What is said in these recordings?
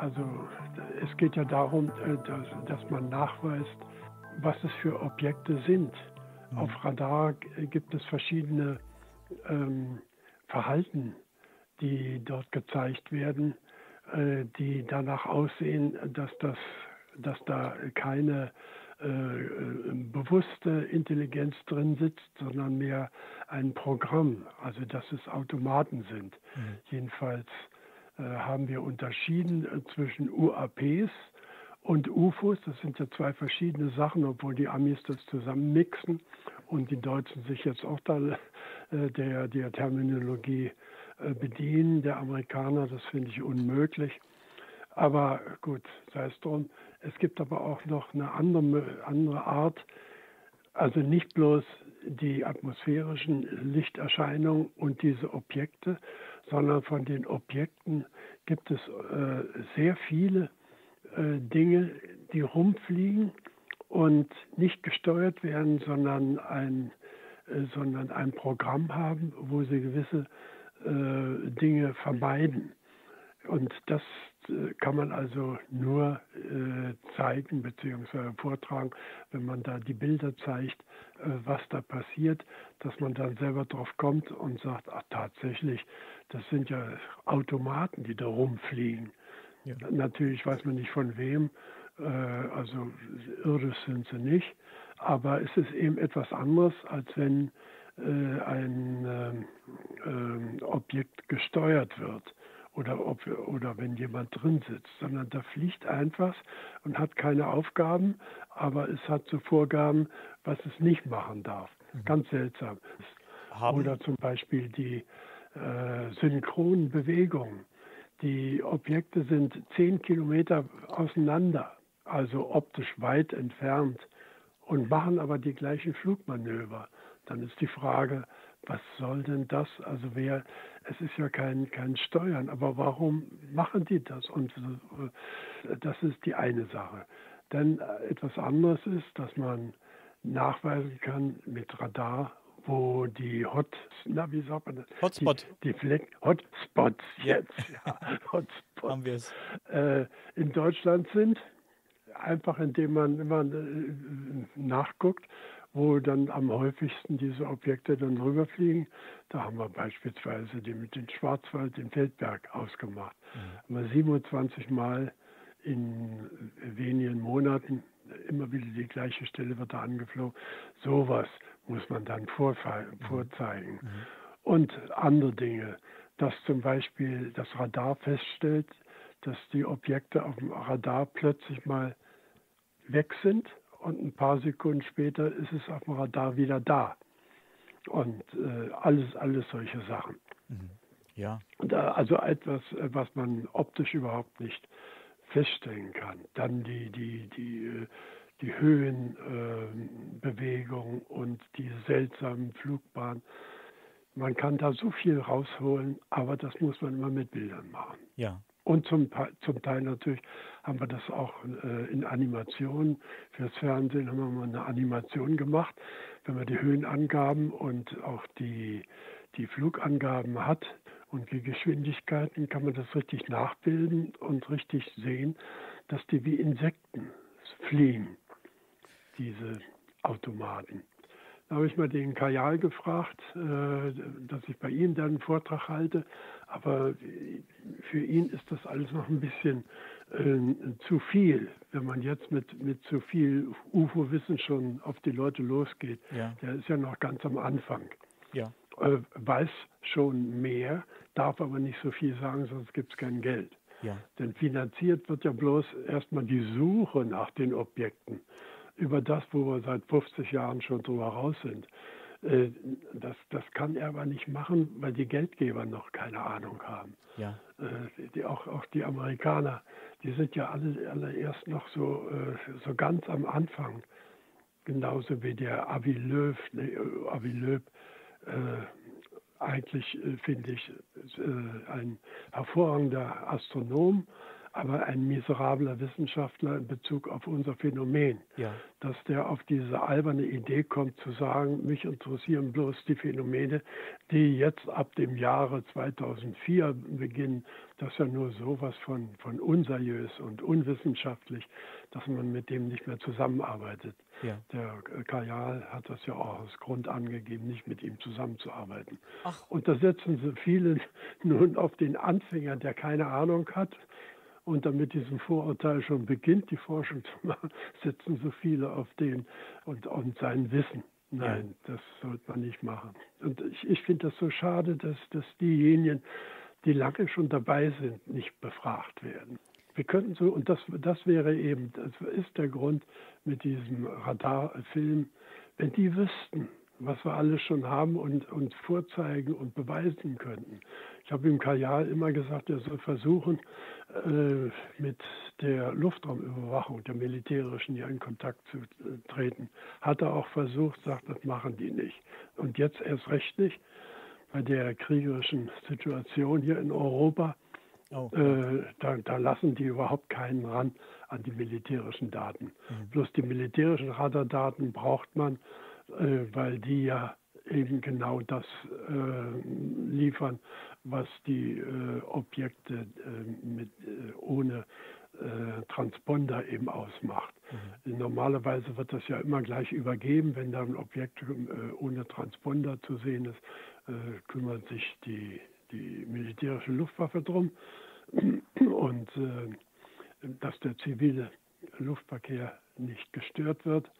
Also es geht ja darum, äh, dass, dass man nachweist, was es für Objekte sind. Mhm. Auf Radar gibt es verschiedene ähm, Verhalten, die dort gezeigt werden, äh, die danach aussehen, dass, das, dass da keine äh, äh, bewusste Intelligenz drin sitzt, sondern mehr ein Programm, also dass es Automaten sind. Mhm. Jedenfalls haben wir unterschieden äh, zwischen UAPs und UFOs. Das sind ja zwei verschiedene Sachen, obwohl die Amis das zusammen mixen und die Deutschen sich jetzt auch da äh, der, der Terminologie äh, bedienen. Der Amerikaner, das finde ich unmöglich. Aber gut, sei es drum. Es gibt aber auch noch eine andere, andere Art, also nicht bloß die atmosphärischen Lichterscheinungen und diese Objekte, sondern von den Objekten gibt es äh, sehr viele äh, Dinge, die rumfliegen und nicht gesteuert werden, sondern ein, äh, sondern ein Programm haben, wo sie gewisse äh, Dinge vermeiden. Und das äh, kann man also nur äh, zeigen bzw. vortragen, wenn man da die Bilder zeigt, was da passiert, dass man dann selber drauf kommt und sagt, ach tatsächlich, das sind ja Automaten, die da rumfliegen. Ja. Natürlich weiß man nicht von wem, äh, also irdisch sind sie nicht, aber es ist eben etwas anderes, als wenn äh, ein ähm, ähm, Objekt gesteuert wird oder, ob, oder wenn jemand drin sitzt, sondern da fliegt einfach und hat keine Aufgaben, aber es hat so Vorgaben, was es nicht machen darf. Mhm. Ganz seltsam. Haben oder zum Beispiel die äh, synchronen Bewegungen. Die Objekte sind zehn Kilometer auseinander, also optisch weit entfernt und machen aber die gleichen Flugmanöver. Dann ist die Frage, was soll denn das? Also wer, es ist ja kein, kein Steuern, aber warum machen die das? Und äh, das ist die eine Sache. Dann äh, etwas anderes ist, dass man nachweisen kann mit Radar, wo die Hot, na wie sagt man das? Hotspot. Die, die Fleck, Hotspots jetzt, ja, Hotspots Haben wir es. Äh, in Deutschland sind. Einfach indem man immer äh, nachguckt wo dann am häufigsten diese Objekte dann rüberfliegen. Da haben wir beispielsweise die mit dem Schwarzwald, den Feldberg ausgemacht. Mhm. Haben wir 27 Mal in wenigen Monaten immer wieder die gleiche Stelle wird da angeflogen. Sowas muss man dann mhm. vorzeigen. Mhm. Und andere Dinge, dass zum Beispiel das Radar feststellt, dass die Objekte auf dem Radar plötzlich mal weg sind und ein paar Sekunden später ist es auf dem Radar wieder da. Und äh, alles, alles solche Sachen. Mhm. Ja. Also etwas, was man optisch überhaupt nicht feststellen kann. Dann die, die, die, die Höhenbewegung äh, und die seltsamen Flugbahnen. Man kann da so viel rausholen, aber das muss man immer mit Bildern machen. Ja. Und zum, zum Teil natürlich haben wir das auch äh, in Animationen. Fürs Fernsehen haben wir mal eine Animation gemacht. Wenn man die Höhenangaben und auch die, die Flugangaben hat und die Geschwindigkeiten, kann man das richtig nachbilden und richtig sehen, dass die wie Insekten fliegen, diese Automaten. Da habe ich mal den Kajal gefragt, äh, dass ich bei ihm dann einen Vortrag halte. Aber für ihn ist das alles noch ein bisschen äh, zu viel. Wenn man jetzt mit, mit zu viel UFO-Wissen schon auf die Leute losgeht, ja. der ist ja noch ganz am Anfang. Ja. Äh, weiß schon mehr, darf aber nicht so viel sagen, sonst gibt es kein Geld. Ja. Denn finanziert wird ja bloß erstmal die Suche nach den Objekten über das, wo wir seit 50 Jahren schon drüber raus sind. Äh, das, das kann er aber nicht machen, weil die Geldgeber noch keine Ahnung haben. Ja. Äh, die, auch, auch die Amerikaner, die sind ja alle, alle erst noch so, äh, so ganz am Anfang. Genauso wie der Avi Löw. Ne, Avi Löw eigentlich finde ich ein hervorragender Astronom, aber ein miserabler Wissenschaftler in Bezug auf unser Phänomen. Ja. Dass der auf diese alberne Idee kommt zu sagen, mich interessieren bloß die Phänomene, die jetzt ab dem Jahre 2004 beginnen. Das ist ja nur sowas von, von unseriös und unwissenschaftlich, dass man mit dem nicht mehr zusammenarbeitet. Ja. Der Kajal hat das ja auch als Grund angegeben, nicht mit ihm zusammenzuarbeiten. Ach. Und da setzen sie viele nun auf den Anfänger, der keine Ahnung hat, und damit diesem Vorurteil schon beginnt, die Forschung zu machen, setzen so viele auf den und, und sein Wissen. Nein, das sollte man nicht machen. Und ich, ich finde das so schade, dass, dass diejenigen, die lange schon dabei sind, nicht befragt werden. Wir könnten so, und das, das wäre eben, das ist der Grund mit diesem Radarfilm, wenn die wüssten, was wir alles schon haben und, und vorzeigen und beweisen könnten. Ich habe ihm Kajal immer gesagt, er soll versuchen, äh, mit der Luftraumüberwachung der militärischen hier in Kontakt zu äh, treten. Hat er auch versucht, sagt, das machen die nicht. Und jetzt erst recht nicht bei der kriegerischen Situation hier in Europa. Oh. Äh, da, da, lassen die überhaupt keinen ran an die militärischen Daten. Mhm. Bloß die militärischen Radardaten braucht man, weil die ja eben genau das äh, liefern, was die äh, Objekte äh, mit, äh, ohne äh, Transponder eben ausmacht. Mhm. Normalerweise wird das ja immer gleich übergeben, wenn da ein Objekt ohne Transponder zu sehen ist, kümmert sich die, die militärische Luftwaffe drum und dass der zivile Luftverkehr nicht gestört wird.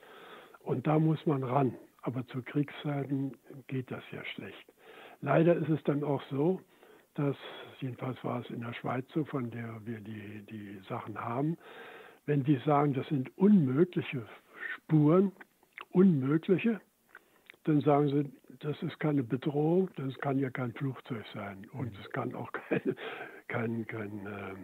Und da muss man ran. Aber zu Kriegszeiten geht das ja schlecht. Leider ist es dann auch so, dass, jedenfalls war es in der Schweiz so, von der wir die, die Sachen haben, wenn die sagen, das sind unmögliche Spuren, unmögliche, dann sagen sie, das ist keine Bedrohung, das kann ja kein Flugzeug sein und es kann auch keine, keine, keine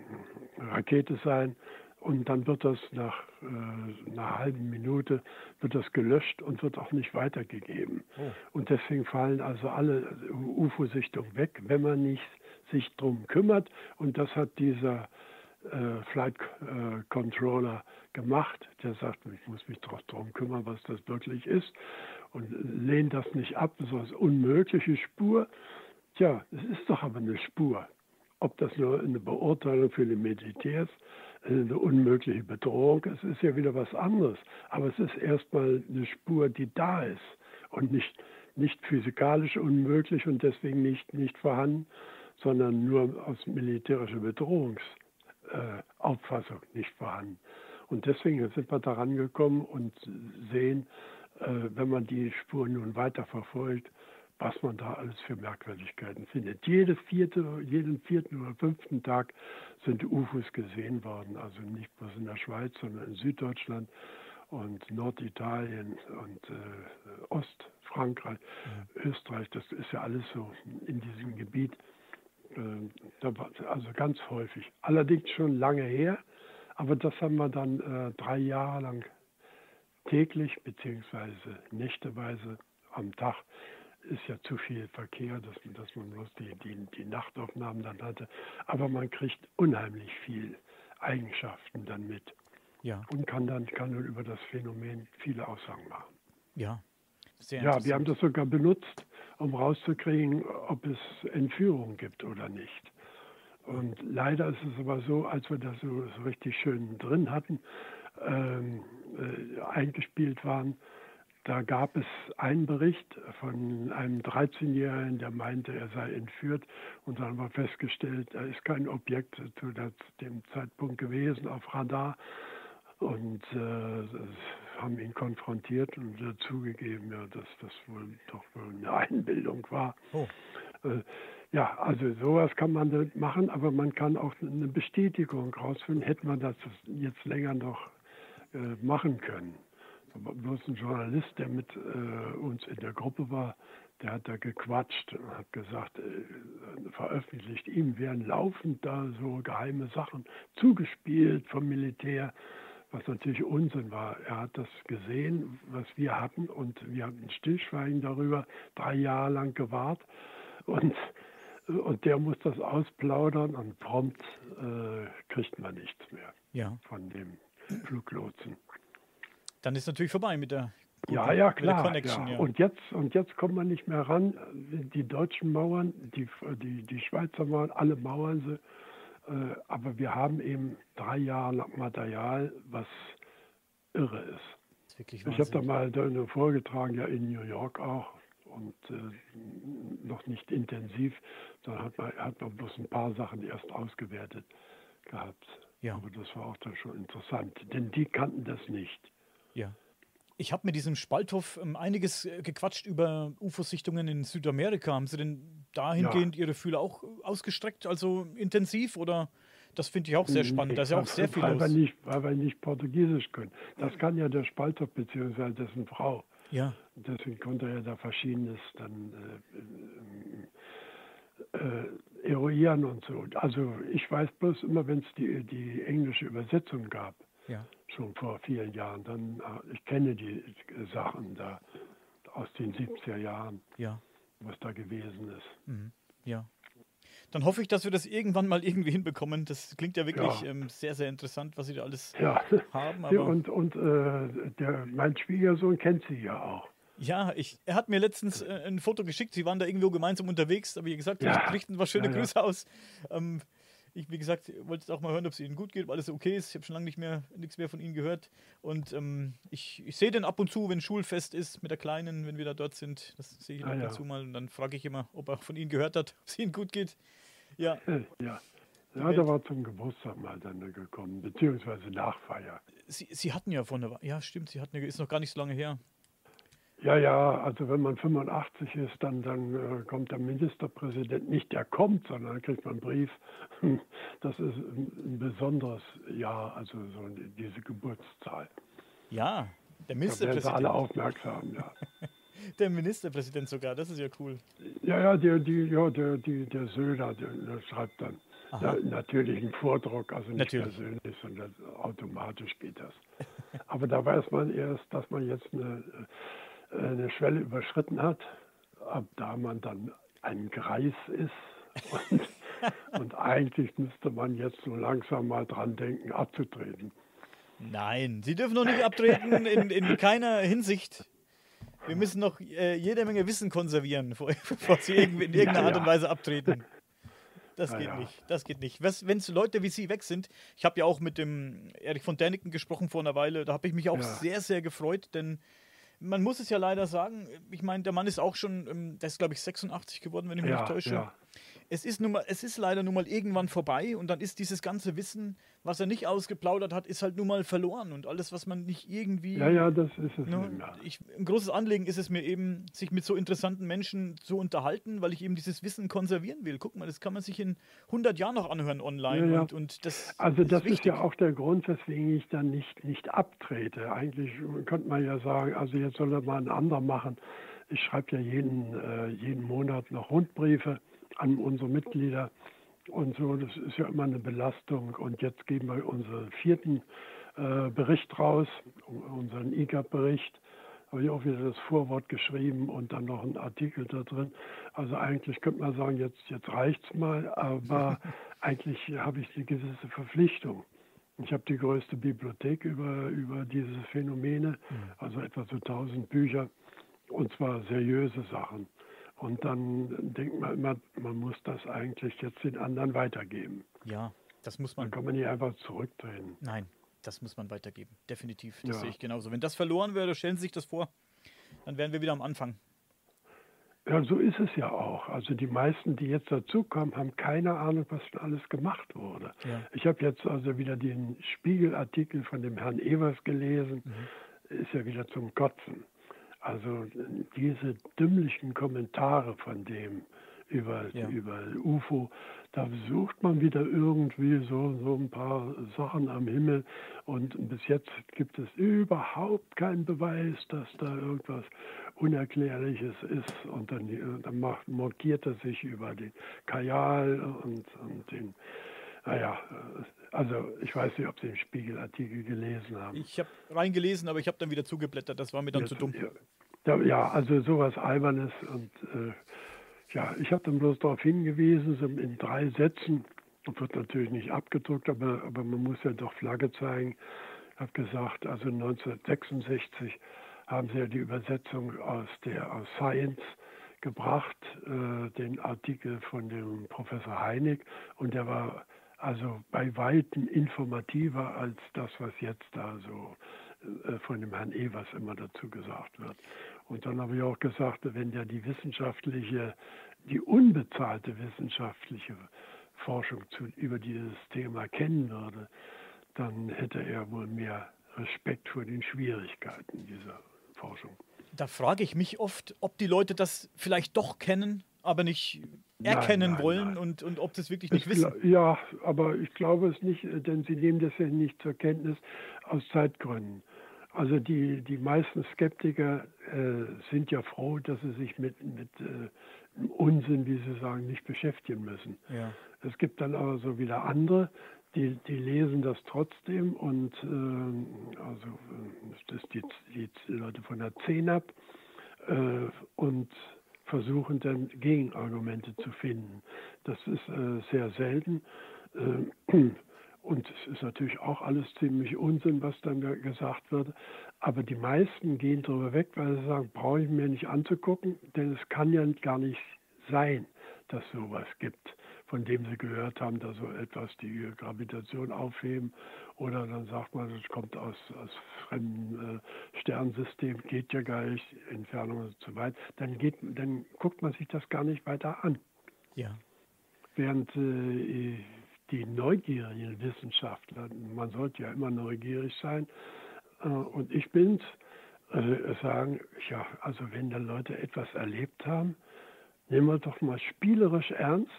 äh, Rakete sein, und dann wird das nach äh, einer halben Minute wird das gelöscht und wird auch nicht weitergegeben. Oh. Und deswegen fallen also alle UFO-Sichtungen weg, wenn man nicht sich drum kümmert. Und das hat dieser äh, Flight äh, Controller gemacht. Der sagt, ich muss mich doch darum kümmern, was das wirklich ist. Und lehnt das nicht ab, das ist eine unmögliche Spur. Tja, es ist doch aber eine Spur. Ob das nur eine Beurteilung für die Militärs eine unmögliche Bedrohung. Es ist ja wieder was anderes. Aber es ist erstmal eine Spur, die da ist und nicht, nicht physikalisch unmöglich und deswegen nicht, nicht vorhanden, sondern nur aus militärischer Bedrohungsauffassung äh, nicht vorhanden. Und deswegen sind wir daran gekommen und sehen, äh, wenn man die Spur nun weiter verfolgt, was man da alles für Merkwürdigkeiten findet. Jede vierte, jeden vierten oder fünften Tag sind UFOs gesehen worden, also nicht bloß in der Schweiz, sondern in Süddeutschland und Norditalien und äh, Ostfrankreich, ja. Österreich, das ist ja alles so in diesem Gebiet. Äh, also ganz häufig. Allerdings schon lange her, aber das haben wir dann äh, drei Jahre lang täglich beziehungsweise nächteweise am Tag ist ja zu viel Verkehr, dass, dass man bloß die, die, die Nachtaufnahmen dann hatte. Aber man kriegt unheimlich viel Eigenschaften dann mit. Ja. Und kann dann, kann dann über das Phänomen viele Aussagen machen. Ja. Sehr ja, wir haben das sogar benutzt, um rauszukriegen, ob es Entführungen gibt oder nicht. Und leider ist es aber so, als wir das so, so richtig schön drin hatten, ähm, äh, eingespielt waren, da gab es einen Bericht von einem 13-Jährigen, der meinte, er sei entführt. Und dann war festgestellt, er ist kein Objekt zu dem Zeitpunkt gewesen auf Radar. Und äh, haben ihn konfrontiert und äh, zugegeben, ja, dass das wohl doch wohl eine Einbildung war. Oh. Äh, ja, also sowas kann man machen, aber man kann auch eine Bestätigung rausfinden. Hätte man das jetzt länger noch äh, machen können bloß ein Journalist, der mit äh, uns in der Gruppe war, der hat da gequatscht und hat gesagt, äh, veröffentlicht, ihm werden laufend da so geheime Sachen zugespielt vom Militär, was natürlich Unsinn war. Er hat das gesehen, was wir hatten und wir hatten Stillschweigen darüber, drei Jahre lang gewahrt und und der muss das ausplaudern und prompt äh, kriegt man nichts mehr ja. von dem Fluglotsen. Dann ist natürlich vorbei mit der ja, ja, klar. Ja. Ja. Und, jetzt, und jetzt kommt man nicht mehr ran. Die deutschen Mauern, die, die, die Schweizer Mauern, alle Mauern sie. Äh, aber wir haben eben drei Jahre Material, was irre ist. ist ich habe da mal vorgetragen, ja in New York auch. Und äh, noch nicht intensiv, sondern hat man, hat man bloß ein paar Sachen erst ausgewertet gehabt. Ja. Aber das war auch dann schon interessant, denn die kannten das nicht. Ja. Ich habe mit diesem Spalthoff ähm, einiges äh, gequatscht über UFO-Sichtungen in Südamerika. Haben Sie denn dahingehend ja. Ihre Fühler auch ausgestreckt, also intensiv oder? Das finde ich auch sehr spannend. Da ist ja auch sehr viel weil los. Wir nicht, weil wir nicht Portugiesisch können. Das kann ja der Spalthoff bzw. dessen Frau. Ja. Deswegen konnte er da Verschiedenes dann äh, äh, eruieren und so. Also ich weiß bloß immer, wenn es die, die englische Übersetzung gab, ja. schon vor vielen Jahren. Dann, äh, ich kenne die Sachen da aus den 70er Jahren, ja. was da gewesen ist. Mhm. Ja. Dann hoffe ich, dass wir das irgendwann mal irgendwie hinbekommen. Das klingt ja wirklich ja. Ähm, sehr, sehr interessant, was Sie da alles ja. haben. Aber und und äh, der, mein Schwiegersohn kennt Sie ja auch. Ja, ich, er hat mir letztens äh, ein Foto geschickt. Sie waren da irgendwo gemeinsam unterwegs. Aber wie gesagt, ja. richten was schöne Grüße aus. Ähm, ich, wie gesagt, wollte auch mal hören, ob es Ihnen gut geht, ob alles okay ist. Ich habe schon lange nicht mehr, nichts mehr von Ihnen gehört. Und ähm, ich, ich sehe den ab und zu, wenn Schulfest ist mit der Kleinen, wenn wir da dort sind. Das sehe ich ah, ab ja. und zu mal. Und dann frage ich immer, ob er von Ihnen gehört hat, ob es Ihnen gut geht. Ja. Ja. Ja, der war zum Geburtstag mal dann gekommen, beziehungsweise Nachfeier. Sie, Sie hatten ja von der, ja stimmt, Sie hatten ja, ist noch gar nicht so lange her. Ja, ja, also wenn man 85 ist, dann, dann äh, kommt der Ministerpräsident, nicht der kommt, sondern dann kriegt man einen Brief. Das ist ein, ein besonderes Jahr, also so diese Geburtszahl. Ja, der Ministerpräsident. Da werden alle aufmerksam, ja. der Ministerpräsident sogar, das ist ja cool. Ja, ja, die, die, ja der, die, der Söder, der, der schreibt dann ja, natürlich einen Vordruck, also nicht natürlich. persönlich, sondern automatisch geht das. Aber da weiß man erst, dass man jetzt eine eine Schwelle überschritten hat, ab da man dann ein Greis ist. Und, und eigentlich müsste man jetzt so langsam mal dran denken, abzutreten. Nein, Sie dürfen noch nicht abtreten, in, in keiner Hinsicht. Wir müssen noch äh, jede Menge Wissen konservieren, bevor Sie in irgendeiner ja, Art und Weise abtreten. Das geht ja. nicht. Das geht nicht. Wenn es Leute wie Sie weg sind, ich habe ja auch mit dem Erich von Däniken gesprochen vor einer Weile, da habe ich mich auch sehr, sehr gefreut, denn man muss es ja leider sagen, ich meine, der Mann ist auch schon, ähm, der ist glaube ich 86 geworden, wenn ich mich ja, nicht täusche. Ja. Es ist, nun mal, es ist leider nun mal irgendwann vorbei und dann ist dieses ganze Wissen, was er nicht ausgeplaudert hat, ist halt nun mal verloren und alles, was man nicht irgendwie. Ja, ja, das ist es. Ne, ich, ein großes Anliegen ist es mir eben, sich mit so interessanten Menschen zu unterhalten, weil ich eben dieses Wissen konservieren will. Guck mal, das kann man sich in 100 Jahren noch anhören online. Ja, ja. Und, und das also, das ist, ist, ja auch der Grund, weswegen ich dann nicht, nicht abtrete. Eigentlich könnte man ja sagen, also jetzt soll er mal ein anderer machen. Ich schreibe ja jeden, äh, jeden Monat noch Rundbriefe an unsere Mitglieder und so. Das ist ja immer eine Belastung. Und jetzt geben wir unseren vierten äh, Bericht raus, unseren IGAP-Bericht. Habe ich auch wieder das Vorwort geschrieben und dann noch einen Artikel da drin. Also eigentlich könnte man sagen, jetzt, jetzt reicht es mal, aber eigentlich habe ich eine gewisse Verpflichtung. Ich habe die größte Bibliothek über, über diese Phänomene, mhm. also etwa so 1000 Bücher, und zwar seriöse Sachen. Und dann denkt man immer, man muss das eigentlich jetzt den anderen weitergeben. Ja, das muss man. Dann kann man nicht einfach zurückdrehen. Nein, das muss man weitergeben. Definitiv. Das ja. sehe ich genauso. Wenn das verloren wäre, stellen Sie sich das vor, dann wären wir wieder am Anfang. Ja, so ist es ja auch. Also die meisten, die jetzt dazukommen, haben keine Ahnung, was schon alles gemacht wurde. Ja. Ich habe jetzt also wieder den Spiegelartikel von dem Herrn Evers gelesen. Mhm. Ist ja wieder zum Kotzen. Also diese dümmlichen Kommentare von dem über, ja. über UFO, da sucht man wieder irgendwie so, so ein paar Sachen am Himmel und bis jetzt gibt es überhaupt keinen Beweis, dass da irgendwas Unerklärliches ist und dann, dann macht, markiert er sich über den Kajal und, und den naja, also ich weiß nicht, ob Sie den Spiegelartikel gelesen haben. Ich habe reingelesen, aber ich habe dann wieder zugeblättert. Das war mir dann ja, zu dumm. Ja, ja, also sowas Albernes und äh, Ja, ich habe dann bloß darauf hingewiesen, so in drei Sätzen, das wird natürlich nicht abgedruckt, aber, aber man muss ja doch Flagge zeigen. Ich habe gesagt, also 1966 haben sie ja die Übersetzung aus der aus Science gebracht, äh, den Artikel von dem Professor Heinig, und der war also bei weitem informativer als das, was jetzt da so äh, von dem Herrn Evers immer dazu gesagt wird. Und dann habe ich auch gesagt, wenn der die wissenschaftliche, die unbezahlte wissenschaftliche Forschung zu, über dieses Thema kennen würde, dann hätte er wohl mehr Respekt vor den Schwierigkeiten dieser Forschung. Da frage ich mich oft, ob die Leute das vielleicht doch kennen, aber nicht erkennen nein, nein, wollen nein. Und, und ob das wirklich nicht ich wissen. Ja, aber ich glaube es nicht, denn sie nehmen das ja nicht zur Kenntnis aus Zeitgründen. Also die, die meisten Skeptiker äh, sind ja froh, dass sie sich mit, mit äh, Unsinn, wie sie sagen, nicht beschäftigen müssen. Ja. Es gibt dann aber so wieder andere, die, die lesen das trotzdem und äh, also äh, das die, die Leute von der CENAP äh, und versuchen dann Gegenargumente zu finden. Das ist äh, sehr selten. Und es ist natürlich auch alles ziemlich Unsinn, was dann gesagt wird. Aber die meisten gehen darüber weg, weil sie sagen, brauche ich mir nicht anzugucken, denn es kann ja gar nicht sein, dass sowas gibt von dem sie gehört haben, dass so etwas die Gravitation aufheben. Oder dann sagt man, das kommt aus, aus fremden äh, Sternsystemen, geht ja gar nicht, Entfernung ist zu weit. Dann, geht, dann guckt man sich das gar nicht weiter an. Ja. Während äh, die neugierigen Wissenschaftler, man sollte ja immer neugierig sein, äh, und ich bin's, äh, sagen, ja, also wenn da Leute etwas erlebt haben, nehmen wir doch mal spielerisch ernst,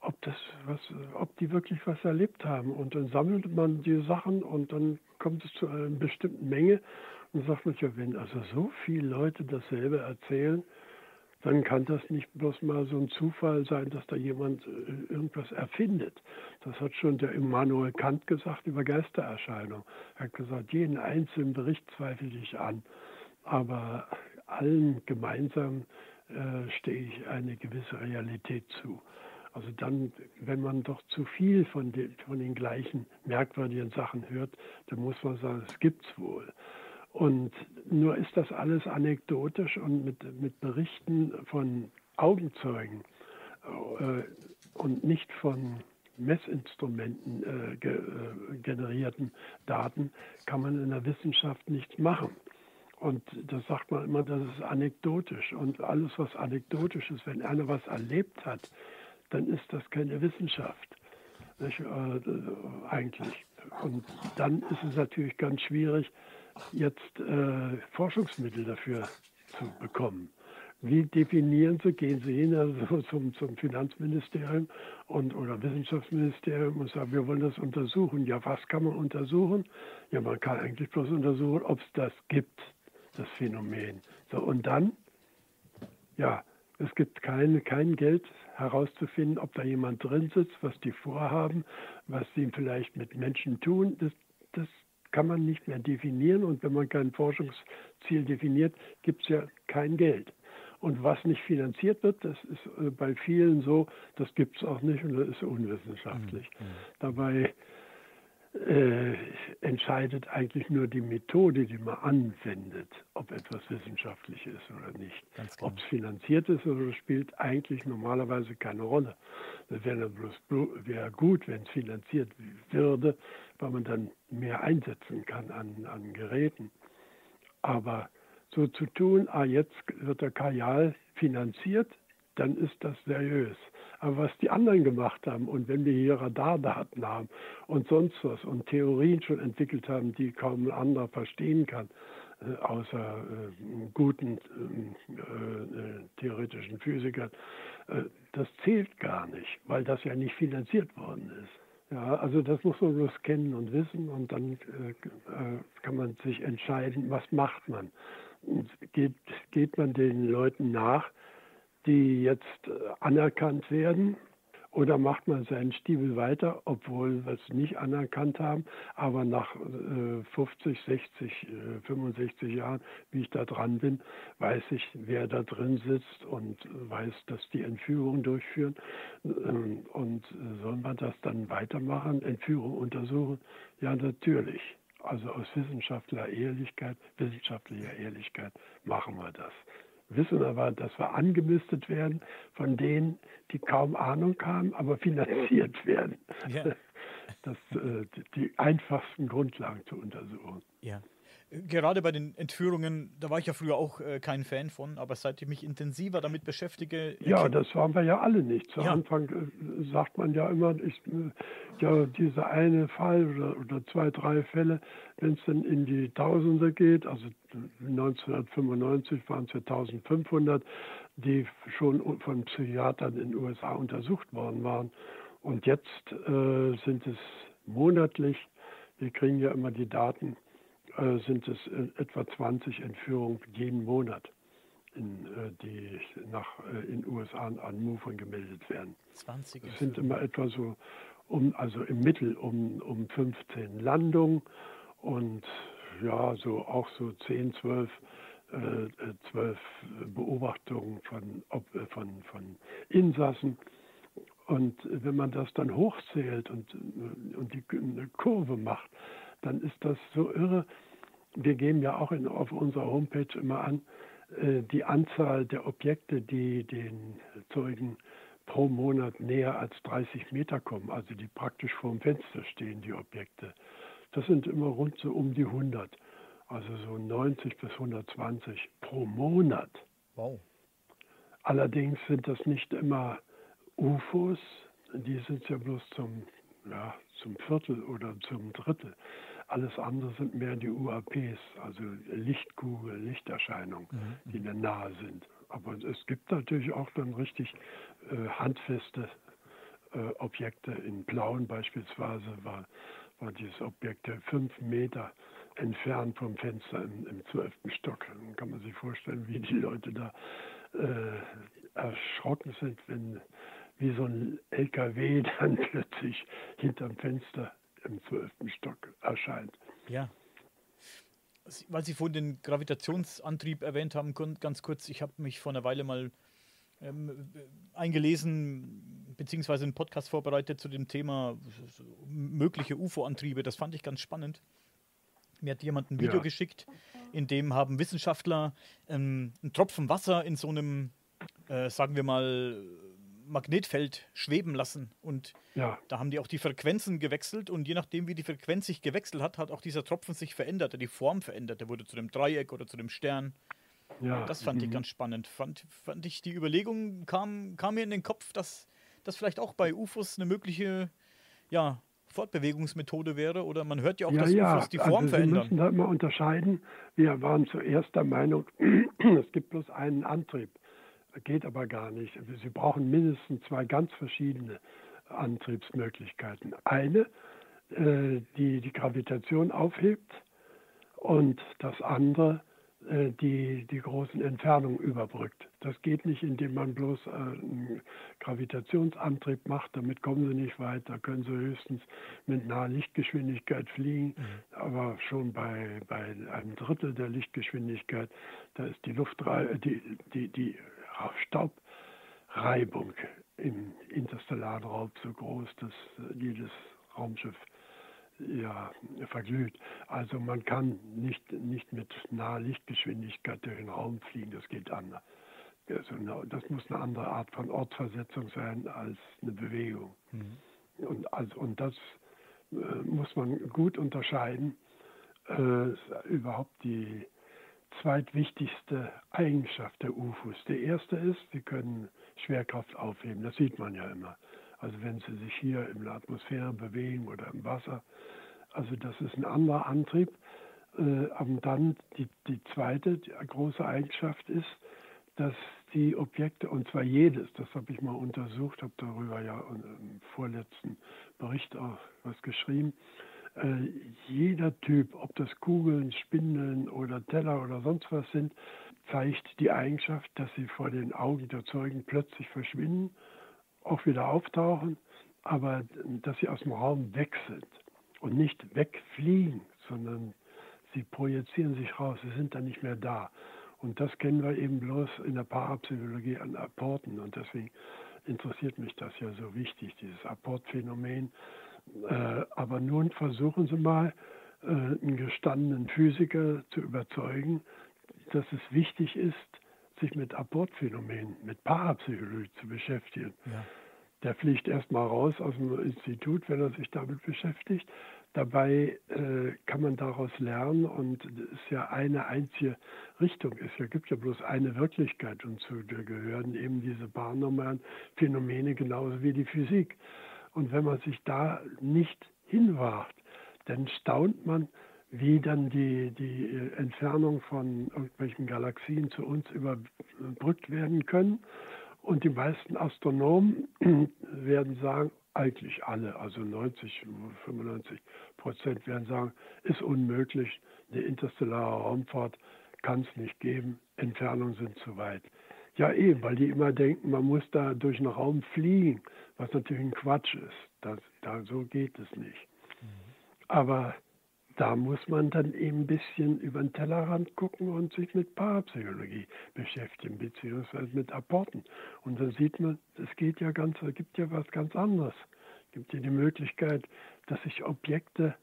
ob das was, ob die wirklich was erlebt haben. Und dann sammelt man die Sachen und dann kommt es zu einer bestimmten Menge und sagt man ja, wenn also so viele Leute dasselbe erzählen, dann kann das nicht bloß mal so ein Zufall sein, dass da jemand äh, irgendwas erfindet. Das hat schon der Immanuel Kant gesagt über Geistererscheinung. Er hat gesagt, jeden einzelnen Bericht zweifle ich an, aber allen gemeinsam äh, stehe ich eine gewisse Realität zu. Also dann, wenn man doch zu viel von den, von den gleichen merkwürdigen Sachen hört, dann muss man sagen, es gibt's wohl. Und nur ist das alles anekdotisch und mit, mit Berichten von Augenzeugen äh, und nicht von Messinstrumenten äh, ge, äh, generierten Daten kann man in der Wissenschaft nichts machen. Und das sagt man immer, das ist anekdotisch. Und alles, was anekdotisch ist, wenn einer was erlebt hat, dann ist das keine Wissenschaft. Nicht, äh, eigentlich. Und dann ist es natürlich ganz schwierig, jetzt äh, Forschungsmittel dafür zu bekommen. Wie definieren Sie, gehen Sie hin also zum, zum Finanzministerium und, oder Wissenschaftsministerium und sagen, wir wollen das untersuchen. Ja, was kann man untersuchen? Ja, man kann eigentlich bloß untersuchen, ob es das gibt, das Phänomen. So, und dann, ja, es gibt kein, kein Geld herauszufinden, ob da jemand drin sitzt, was die vorhaben, was sie vielleicht mit Menschen tun. Das, das kann man nicht mehr definieren. Und wenn man kein Forschungsziel definiert, gibt es ja kein Geld. Und was nicht finanziert wird, das ist äh, bei vielen so, das gibt es auch nicht und das ist unwissenschaftlich. Mhm. Dabei äh, entscheidet eigentlich nur die Methode, die man anwendet, ob etwas wissenschaftlich ist oder nicht. Ob es finanziert ist oder spielt eigentlich normalerweise keine Rolle. Das wäre bloß wär gut, wenn es finanziert würde, weil man dann mehr einsetzen kann an, an Geräten. Aber so zu tun, ah, jetzt wird der Kajal finanziert, dann ist das seriös. Aber was die anderen gemacht haben und wenn wir hier Radardaten haben und sonst was und Theorien schon entwickelt haben, die kaum ein anderer verstehen kann, äh, außer äh, guten äh, äh theoretischen Physikern, äh, das zählt gar nicht, weil das ja nicht finanziert worden ist. Ja, also das muss man bloß kennen und wissen und dann äh, kann man sich entscheiden, was macht man. Geht, geht man den Leuten nach, die jetzt äh, anerkannt werden? Oder macht man seinen Stiefel weiter, obwohl wir es nicht anerkannt haben, aber nach äh, 50, 60, äh, 65 Jahren, wie ich da dran bin, weiß ich, wer da drin sitzt und weiß, dass die Entführung durchführen. Ähm, und äh, soll man das dann weitermachen, Entführung untersuchen? Ja, natürlich. Also aus Wissenschaftler Ehrlichkeit, wissenschaftlicher Ehrlichkeit machen wir das wissen aber, dass wir angemistet werden von denen, die kaum Ahnung haben, aber finanziert werden. Ja. Das, äh, die einfachsten Grundlagen zu untersuchen. Ja gerade bei den Entführungen, da war ich ja früher auch äh, kein Fan von, aber seit ich mich intensiver damit beschäftige. Ja, das waren wir ja alle nicht. Zu ja. Anfang äh, sagt man ja immer, ich, äh, ja, dieser eine Fall oder, oder zwei, drei Fälle, wenn es dann in die Tausende geht, also 1995 waren es ja 1500, die schon von Psychiatern in den USA untersucht worden waren. Und jetzt äh, sind es monatlich, wir kriegen ja immer die Daten, äh, sind es äh, etwa 20 Entführungen jeden Monat, in, äh, die nach in USA an MUFON gemeldet werden. 20 Es sind immer etwa so um, also im Mittel um, um 15 Landungen und ja, so auch so 10, 12 zwölf Beobachtungen von, von, von Insassen. Und wenn man das dann hochzählt und, und die eine Kurve macht, dann ist das so irre. Wir geben ja auch in, auf unserer Homepage immer an, äh, die Anzahl der Objekte, die den Zeugen pro Monat näher als 30 Meter kommen, also die praktisch vor dem Fenster stehen, die Objekte. Das sind immer rund so um die 100, also so 90 bis 120 pro Monat. Wow. Allerdings sind das nicht immer UFOs, die sind ja bloß zum, ja, zum Viertel oder zum Drittel. Alles andere sind mehr die UAPs, also Lichtkugel, Lichterscheinungen, mhm. die mir nahe sind. Aber es gibt natürlich auch dann richtig äh, handfeste äh, Objekte. In Blauen beispielsweise war, war dieses Objekt fünf Meter entfernt vom Fenster im, im 12. Stock. Dann kann man sich vorstellen, wie die Leute da äh, erschrocken sind, wenn wie so ein LKW dann plötzlich hinterm Fenster im zwölften Stock erscheint. Ja. Weil Sie vorhin den Gravitationsantrieb erwähnt haben, ganz kurz, ich habe mich vor einer Weile mal ähm, eingelesen, beziehungsweise einen Podcast vorbereitet zu dem Thema mögliche UFO-Antriebe. Das fand ich ganz spannend. Mir hat jemand ein Video ja. geschickt, in dem haben Wissenschaftler ähm, einen Tropfen Wasser in so einem, äh, sagen wir mal, Magnetfeld schweben lassen. Und ja. da haben die auch die Frequenzen gewechselt und je nachdem, wie die Frequenz sich gewechselt hat, hat auch dieser Tropfen sich verändert, die Form verändert. Der wurde zu einem Dreieck oder zu einem Stern. Ja. Das fand mhm. ich ganz spannend. Fand, fand ich, die Überlegung kam, kam mir in den Kopf, dass das vielleicht auch bei UFOs eine mögliche ja, Fortbewegungsmethode wäre. Oder man hört ja auch, ja, dass ja. UFOs die Form also verändern. Wir müssen da immer unterscheiden. Wir waren zuerst der Meinung, es gibt bloß einen Antrieb geht aber gar nicht. Sie brauchen mindestens zwei ganz verschiedene Antriebsmöglichkeiten. Eine, äh, die die Gravitation aufhebt und das andere, äh, die die großen Entfernungen überbrückt. Das geht nicht, indem man bloß äh, einen Gravitationsantrieb macht. Damit kommen sie nicht weit. Da können sie höchstens mit naher Lichtgeschwindigkeit fliegen. Mhm. Aber schon bei, bei einem Drittel der Lichtgeschwindigkeit, da ist die Luft, die, die, die Staubreibung im interstellaren Raum so groß, dass jedes Raumschiff ja, verglüht. Also man kann nicht, nicht mit naher Lichtgeschwindigkeit durch den Raum fliegen, das geht anders. Also, das muss eine andere Art von Ortversetzung sein als eine Bewegung. Mhm. Und, also, und das äh, muss man gut unterscheiden. Äh, überhaupt die zweitwichtigste Eigenschaft der UFOs. Der erste ist, sie können Schwerkraft aufheben. Das sieht man ja immer. Also wenn sie sich hier in der Atmosphäre bewegen oder im Wasser. Also das ist ein anderer Antrieb. Äh, aber dann die, die zweite die große Eigenschaft ist, dass die Objekte, und zwar jedes, das habe ich mal untersucht, habe darüber ja im vorletzten Bericht auch was geschrieben, äh, jeder Typ, ob das Kugeln, Spindeln oder Teller oder sonst was sind, zeigt die Eigenschaft, dass sie vor den Augen der Zeugen plötzlich verschwinden auch wieder auftauchen, aber dass sie aus dem Raum weg sind und nicht wegfliegen, sondern sie projizieren sich raus, sie sind dann nicht mehr da. Und das kennen wir eben bloß in der Parapsychologie an Apporten. Und deswegen interessiert mich das ja so wichtig, dieses Apportphänomen. Äh, aber nun versuchen Sie mal, äh, einen gestandenen Physiker zu überzeugen, dass es wichtig ist, sich mit Apportphänomenen, mit Parapsychologie zu beschäftigen. Ja. Der fliegt erstmal raus aus dem Institut, wenn er sich damit beschäftigt. Dabei äh, kann man daraus lernen und es ist ja eine einzige Richtung. Es gibt ja bloß eine Wirklichkeit und zu der gehören eben diese paranormalen Phänomene genauso wie die Physik. Und wenn man sich da nicht hinwagt, dann staunt man, wie dann die, die Entfernung von irgendwelchen Galaxien zu uns überbrückt werden können. Und die meisten Astronomen werden sagen, eigentlich alle, also 90, 95 Prozent werden sagen, ist unmöglich, eine interstellare Raumfahrt kann es nicht geben, Entfernungen sind zu weit. Ja, eben, weil die immer denken, man muss da durch den Raum fliegen, was natürlich ein Quatsch ist. Das, da, so geht es nicht. Mhm. Aber da muss man dann eben ein bisschen über den Tellerrand gucken und sich mit Parapsychologie beschäftigen, beziehungsweise mit Apporten. Und dann sieht man, es geht ja ganz, es gibt ja was ganz anderes. Es gibt ja die Möglichkeit, dass sich Objekte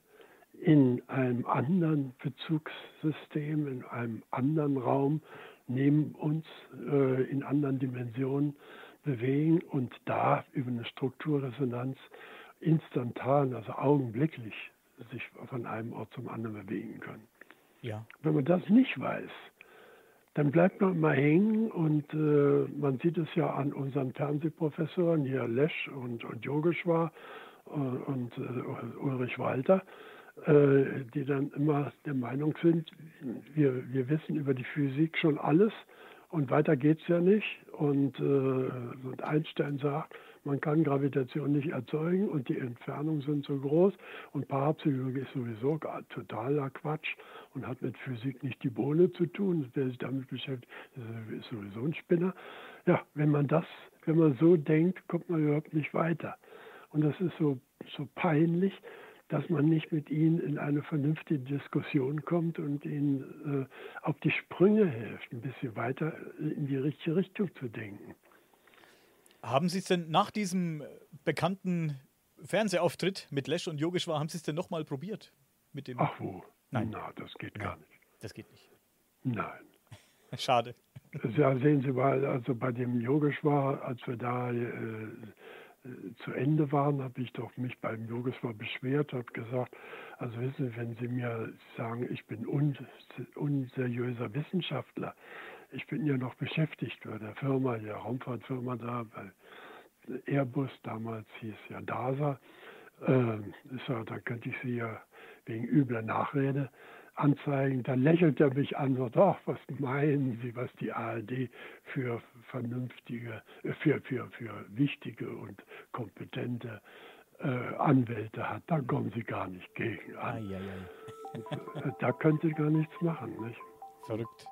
in einem anderen Bezugssystem, in einem anderen Raum neben uns äh, in anderen Dimensionen bewegen und da über eine Strukturresonanz instantan, also augenblicklich sich von einem Ort zum anderen bewegen können. Ja. Wenn man das nicht weiß, dann bleibt man immer hängen und äh, man sieht es ja an unseren Fernsehprofessoren, hier Lesch und, und Yogeshwar äh, und äh, Ulrich Walter, die dann immer der Meinung sind, wir, wir wissen über die Physik schon alles und weiter geht es ja nicht. Und, äh, und Einstein sagt, man kann Gravitation nicht erzeugen und die Entfernungen sind so groß. Und Parapsychologie ist sowieso totaler Quatsch und hat mit Physik nicht die Bohne zu tun. Wer sich damit beschäftigt, ist sowieso ein Spinner. Ja, wenn man das, wenn man so denkt, kommt man überhaupt nicht weiter. Und das ist so, so peinlich, dass man nicht mit ihnen in eine vernünftige Diskussion kommt und ihnen äh, auf die Sprünge hilft, ein bisschen weiter in die richtige Richtung zu denken. Haben Sie es denn nach diesem bekannten Fernsehauftritt mit Lesch und Yogeshwar, haben Sie es denn nochmal probiert? Mit dem Ach wo? Nein. Na, das geht gar nicht. Das geht nicht. Nein. Schade. Ja, sehen Sie mal, also bei dem Yogeshwar, als wir da äh, zu Ende waren, habe ich doch mich beim Yogeshwar beschwert, habe gesagt, also wissen Sie, wenn Sie mir sagen, ich bin un unseriöser Wissenschaftler, ich bin ja noch beschäftigt bei der Firma, der Raumfahrtfirma da, bei Airbus, damals hieß ja DASA. Äh, ja, da könnte ich Sie ja wegen übler Nachrede anzeigen. Dann lächelt er mich an und sagt, ach, was meinen Sie, was die ARD für vernünftige, äh, für, für, für wichtige und kompetente äh, Anwälte hat. Da kommen Sie gar nicht gegen an. Ai, ai, ai. da könnte gar nichts machen. Nicht? Verrückt.